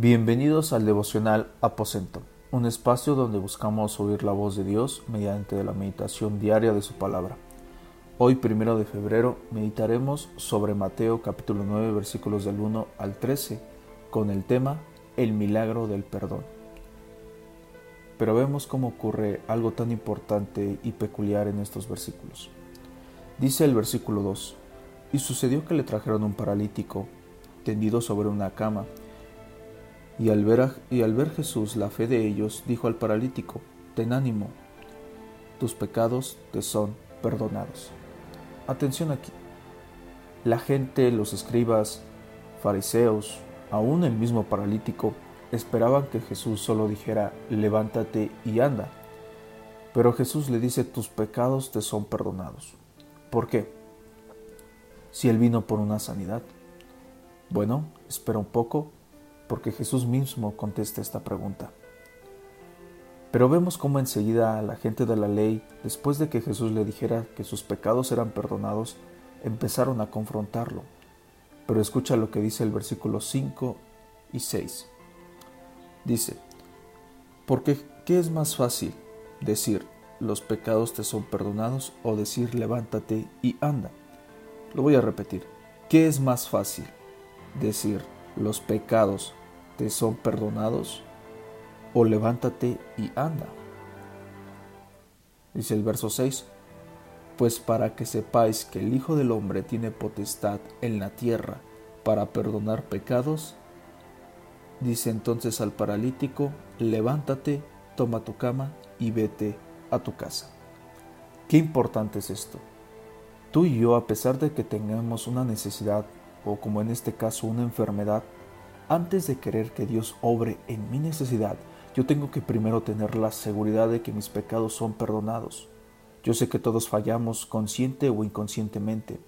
Bienvenidos al devocional Aposento, un espacio donde buscamos oír la voz de Dios mediante la meditación diaria de su palabra. Hoy, primero de febrero, meditaremos sobre Mateo capítulo 9 versículos del 1 al 13 con el tema El milagro del perdón. Pero vemos cómo ocurre algo tan importante y peculiar en estos versículos. Dice el versículo 2, y sucedió que le trajeron un paralítico tendido sobre una cama, y al, ver y al ver Jesús la fe de ellos, dijo al paralítico, ten ánimo, tus pecados te son perdonados. Atención aquí. La gente, los escribas, fariseos, aún el mismo paralítico, esperaban que Jesús solo dijera, levántate y anda. Pero Jesús le dice, tus pecados te son perdonados. ¿Por qué? Si él vino por una sanidad. Bueno, espera un poco, porque Jesús mismo contesta esta pregunta. Pero vemos cómo enseguida la gente de la ley, después de que Jesús le dijera que sus pecados eran perdonados, empezaron a confrontarlo. Pero escucha lo que dice el versículo 5 y 6. Dice, porque ¿qué es más fácil? Decir, los pecados te son perdonados o decir, levántate y anda. Lo voy a repetir. ¿Qué es más fácil? Decir, los pecados te son perdonados o levántate y anda. Dice el verso 6, pues para que sepáis que el Hijo del Hombre tiene potestad en la tierra para perdonar pecados, dice entonces al paralítico, levántate, toma tu cama y vete a tu casa. Qué importante es esto. Tú y yo, a pesar de que tengamos una necesidad, o como en este caso una enfermedad, antes de querer que Dios obre en mi necesidad, yo tengo que primero tener la seguridad de que mis pecados son perdonados. Yo sé que todos fallamos consciente o inconscientemente,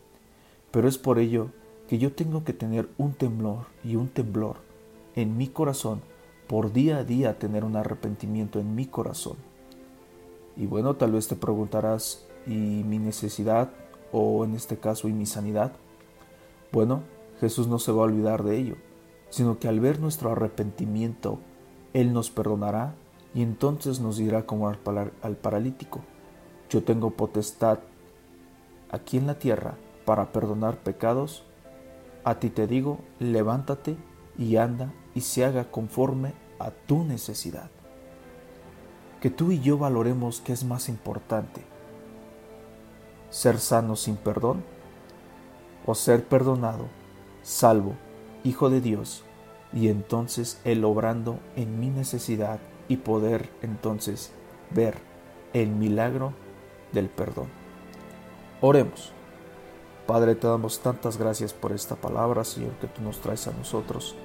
pero es por ello que yo tengo que tener un temblor y un temblor en mi corazón, por día a día tener un arrepentimiento en mi corazón. Y bueno, tal vez te preguntarás, ¿y mi necesidad o en este caso y mi sanidad? Bueno, Jesús no se va a olvidar de ello, sino que al ver nuestro arrepentimiento, Él nos perdonará y entonces nos dirá como al, paralítico, yo tengo potestad aquí en la tierra para perdonar pecados, a ti te digo, levántate y anda y se haga conforme a tu necesidad. Que tú y yo valoremos qué es más importante, ser sano sin perdón ser perdonado, salvo, hijo de Dios, y entonces Él obrando en mi necesidad y poder entonces ver el milagro del perdón. Oremos. Padre, te damos tantas gracias por esta palabra, Señor, que tú nos traes a nosotros.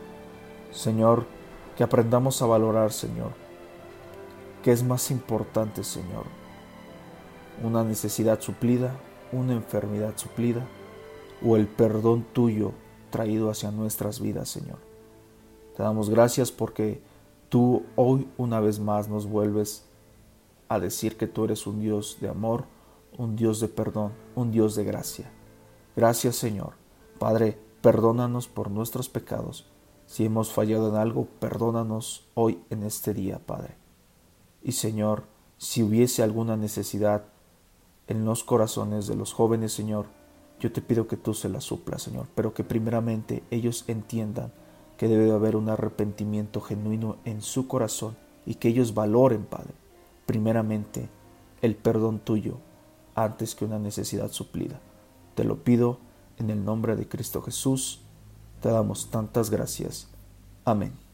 Señor, que aprendamos a valorar, Señor, ¿Qué es más importante, Señor? ¿Una necesidad suplida, una enfermedad suplida o el perdón tuyo traído hacia nuestras vidas, Señor? Te damos gracias porque tú hoy una vez más nos vuelves a decir que tú eres un Dios de amor, un Dios de perdón, un Dios de gracia. Gracias, Señor. Padre, perdónanos por nuestros pecados. Si hemos fallado en algo, perdónanos hoy en este día, Padre. Y Señor, si hubiese alguna necesidad en los corazones de los jóvenes, Señor, yo te pido que tú se la suplas, Señor, pero que primeramente ellos entiendan que debe haber un arrepentimiento genuino en su corazón y que ellos valoren, Padre, primeramente el perdón tuyo antes que una necesidad suplida. Te lo pido en el nombre de Cristo Jesús. Te damos tantas gracias. Amén.